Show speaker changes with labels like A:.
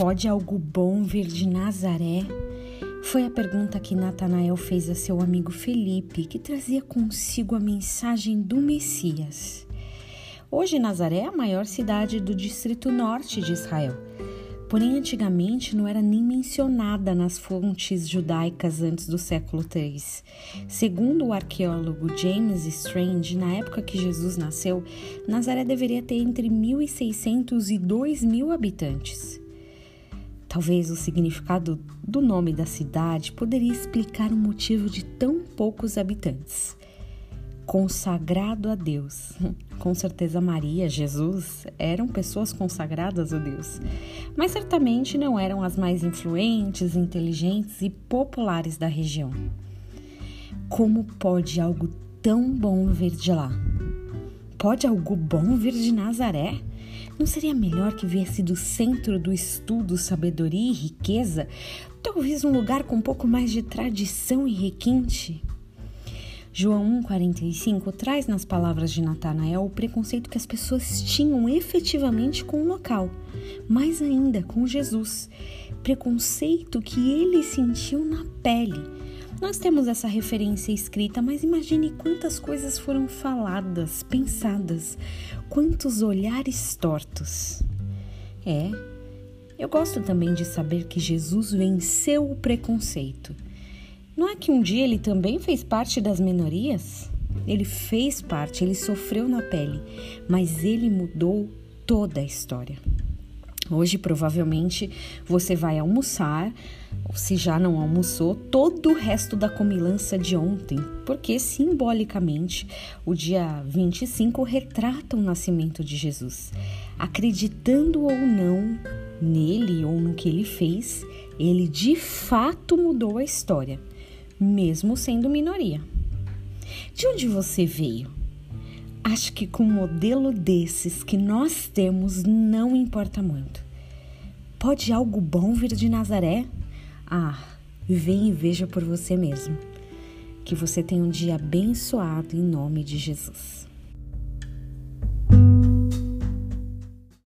A: Pode algo bom vir de Nazaré? Foi a pergunta que Natanael fez a seu amigo Felipe, que trazia consigo a mensagem do Messias. Hoje, Nazaré é a maior cidade do distrito norte de Israel. Porém, antigamente não era nem mencionada nas fontes judaicas antes do século III. Segundo o arqueólogo James Strange, na época que Jesus nasceu, Nazaré deveria ter entre 1.600 e 2.000 habitantes. Talvez o significado do nome da cidade poderia explicar o motivo de tão poucos habitantes. Consagrado a Deus. Com certeza, Maria, Jesus eram pessoas consagradas a Deus, mas certamente não eram as mais influentes, inteligentes e populares da região. Como pode algo tão bom vir de lá? Pode algo bom vir de Nazaré? Não seria melhor que viesse do centro do estudo, sabedoria e riqueza? Talvez um lugar com um pouco mais de tradição e requinte? João 1,45 traz nas palavras de Natanael o preconceito que as pessoas tinham efetivamente com o local, mais ainda com Jesus. Preconceito que ele sentiu na pele nós temos essa referência escrita, mas imagine quantas coisas foram faladas, pensadas, quantos olhares tortos. É, eu gosto também de saber que Jesus venceu o preconceito. Não é que um dia ele também fez parte das minorias? Ele fez parte, ele sofreu na pele, mas ele mudou toda a história. Hoje, provavelmente, você vai almoçar, se já não almoçou, todo o resto da comilança de ontem, porque simbolicamente o dia 25 retrata o nascimento de Jesus. Acreditando ou não nele ou no que ele fez, ele de fato mudou a história, mesmo sendo minoria. De onde você veio? Acho que com um modelo desses que nós temos não importa muito. Pode algo bom vir de Nazaré? Ah, vem e veja por você mesmo. Que você tenha um dia abençoado em nome de Jesus.